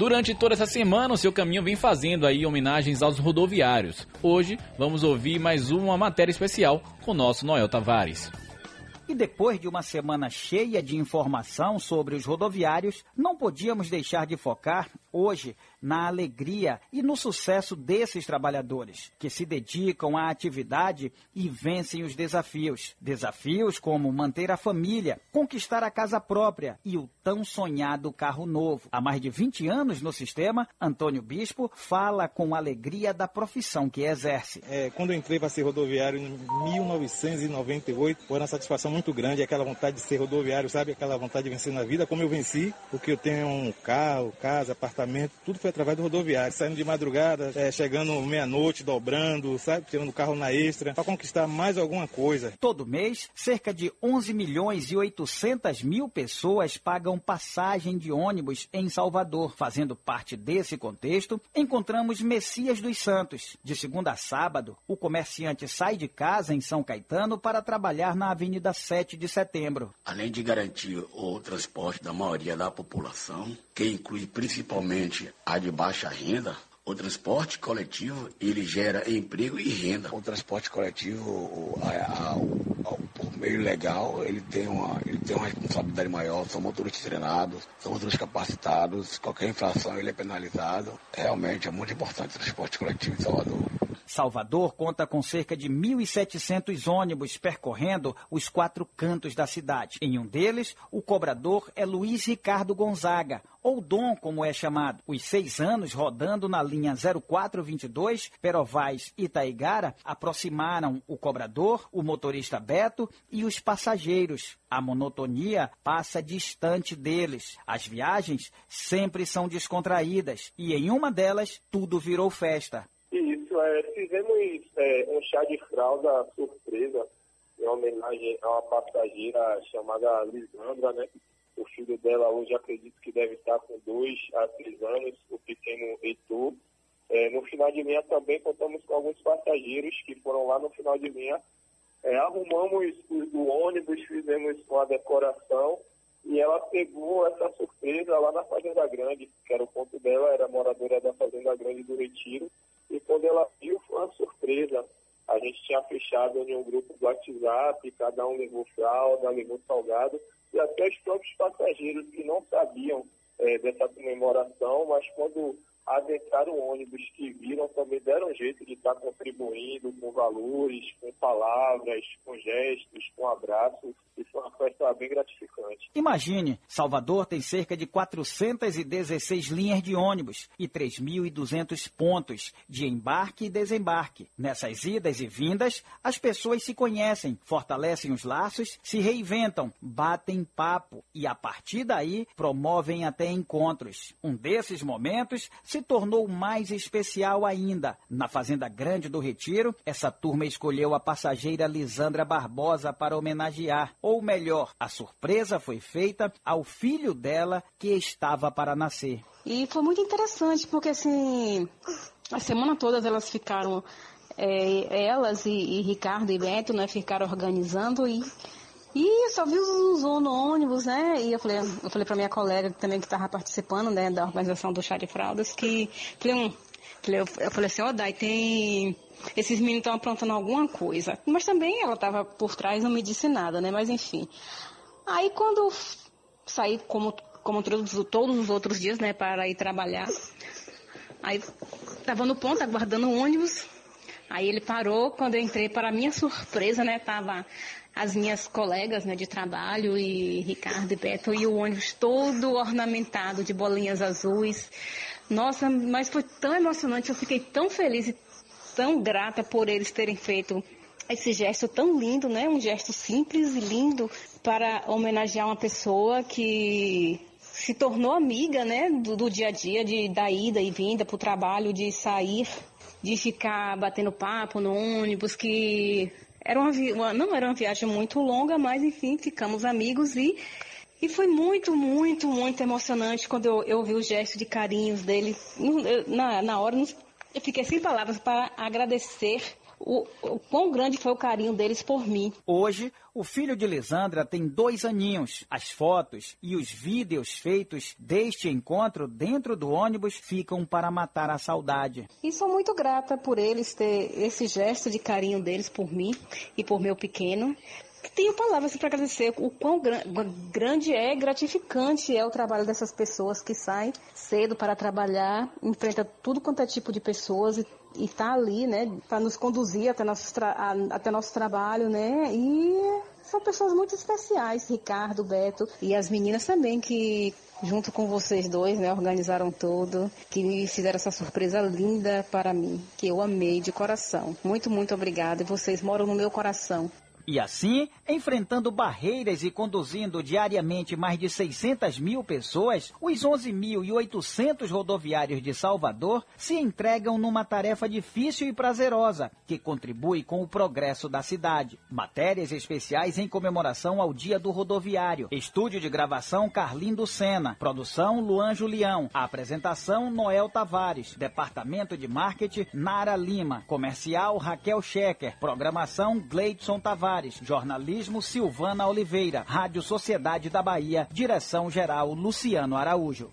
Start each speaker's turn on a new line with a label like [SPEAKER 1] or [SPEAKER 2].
[SPEAKER 1] Durante toda essa semana, o seu caminho vem fazendo aí homenagens aos rodoviários. Hoje, vamos ouvir mais uma matéria especial com o nosso Noel Tavares.
[SPEAKER 2] E depois de uma semana cheia de informação sobre os rodoviários, não podíamos deixar de focar hoje na alegria e no sucesso desses trabalhadores, que se dedicam à atividade e vencem os desafios. Desafios como manter a família, conquistar a casa própria e o tão sonhado carro novo. Há mais de 20 anos no sistema, Antônio Bispo fala com alegria da profissão que exerce.
[SPEAKER 3] É, quando eu entrei para ser rodoviário em 1998, foi uma satisfação muito grande, aquela vontade de ser rodoviário, sabe? Aquela vontade de vencer na vida, como eu venci, porque eu tenho um carro, casa, apartamento, tudo foi através do rodoviário, saindo de madrugada, é, chegando meia-noite, dobrando, sabe, tirando o carro na extra, para conquistar mais alguma coisa.
[SPEAKER 2] Todo mês, cerca de 11 milhões e 800 mil pessoas pagam passagem de ônibus em Salvador. Fazendo parte desse contexto, encontramos Messias dos Santos. De segunda a sábado, o comerciante sai de casa em São Caetano para trabalhar na Avenida 7 de Setembro.
[SPEAKER 4] Além de garantir o transporte da maioria da população, que inclui principalmente a de baixa renda, o transporte coletivo ele gera emprego e renda. O transporte coletivo, a, a, o, por meio legal, ele tem, uma, ele tem uma responsabilidade maior, são motoristas treinados, são motoristas capacitados, qualquer infração ele é penalizado. Realmente é muito importante o transporte coletivo em Salvador.
[SPEAKER 2] Salvador conta com cerca de 1.700 ônibus percorrendo os quatro cantos da cidade. Em um deles, o cobrador é Luiz Ricardo Gonzaga, ou Dom, como é chamado. Os seis anos rodando na linha 0422, Perovais Itaigara, aproximaram o cobrador, o motorista Beto e os passageiros. A monotonia passa distante deles. As viagens sempre são descontraídas e em uma delas tudo virou festa.
[SPEAKER 5] Fizemos é, um chá de fralda surpresa em homenagem a uma passageira chamada Lisandra, né? O filho dela hoje acredito que deve estar com dois a três anos, o pequeno Heitor. É, no final de linha também contamos com alguns passageiros que foram lá no final de linha. É, arrumamos o ônibus, fizemos uma decoração e ela pegou essa surpresa lá na Fazenda Grande, que era o ponto dela, era moradora da Fazenda Grande do Retiro. E quando ela viu, foi uma surpresa. A gente tinha fechado em um grupo do WhatsApp, cada um levou fralda, levou salgado, e até os próprios passageiros que não sabiam é, dessa comemoração, mas quando adentraram o ônibus que viram também deram jeito de estar contribuindo com valores, com palavras, com gestos, com abraços. E foi uma festa bem gratificante.
[SPEAKER 2] Imagine, Salvador tem cerca de 416 linhas de ônibus e 3.200 pontos de embarque e desembarque. Nessas idas e vindas, as pessoas se conhecem, fortalecem os laços, se reinventam, batem papo e, a partir daí, promovem até encontros. Um desses momentos se tornou mais especial ainda. Na Fazenda Grande do Retiro, essa turma escolheu a passageira Lisandra Barbosa para homenagear. Ou melhor, a surpresa foi feita ao filho dela que estava para nascer.
[SPEAKER 6] E foi muito interessante, porque assim, a semana toda elas ficaram, é, elas e, e, Ricardo e Beto, né, ficaram organizando e e só vi os no ônibus, né? E eu falei, eu falei pra minha colega também que estava participando, né, da organização do chá de fraldas, que falei, um, falei, eu, eu falei assim, ó, oh, Dai, tem esses meninos estão aprontando alguma coisa. Mas também ela estava por trás, não me disse nada, né? Mas enfim. Aí quando saí, como, como todos, todos os outros dias, né, para ir trabalhar, aí estava no ponto, aguardando o ônibus. Aí ele parou, quando eu entrei, para minha surpresa, né, tava as minhas colegas né, de trabalho, e Ricardo e Beto, e o ônibus todo ornamentado de bolinhas azuis. Nossa, mas foi tão emocionante, eu fiquei tão feliz e tão grata por eles terem feito esse gesto tão lindo, né? Um gesto simples e lindo para homenagear uma pessoa que se tornou amiga, né? Do, do dia a dia, de, da ida e vinda para o trabalho, de sair, de ficar batendo papo no ônibus, que era uma, uma, não era uma viagem muito longa, mas enfim, ficamos amigos e e foi muito, muito, muito emocionante quando eu, eu vi o gesto de carinhos dele. Na, na hora, eu fiquei sem palavras para agradecer o, o quão grande foi o carinho deles por mim.
[SPEAKER 2] Hoje, o filho de Lisandra tem dois aninhos. As fotos e os vídeos feitos deste encontro dentro do ônibus ficam para matar a saudade.
[SPEAKER 6] E sou muito grata por eles ter esse gesto de carinho deles por mim e por meu pequeno. Tenho palavras para agradecer o quão grande é, gratificante é o trabalho dessas pessoas que saem cedo para trabalhar, enfrenta tudo quanto é tipo de pessoas e e tá ali, né, para nos conduzir até nosso, até nosso trabalho, né, e são pessoas muito especiais, Ricardo, Beto e as meninas também que junto com vocês dois, né, organizaram tudo, que fizeram essa surpresa linda para mim, que eu amei de coração. Muito, muito obrigada. E vocês moram no meu coração.
[SPEAKER 2] E assim, enfrentando barreiras e conduzindo diariamente mais de 600 mil pessoas, os 11.800 rodoviários de Salvador se entregam numa tarefa difícil e prazerosa, que contribui com o progresso da cidade. Matérias especiais em comemoração ao Dia do Rodoviário. Estúdio de gravação Carlindo Sena. Produção Luan Julião. apresentação Noel Tavares. Departamento de Marketing Nara Lima. Comercial Raquel Schecker. Programação Gleidson Tavares. Jornalismo Silvana Oliveira, Rádio Sociedade da Bahia, direção geral Luciano Araújo.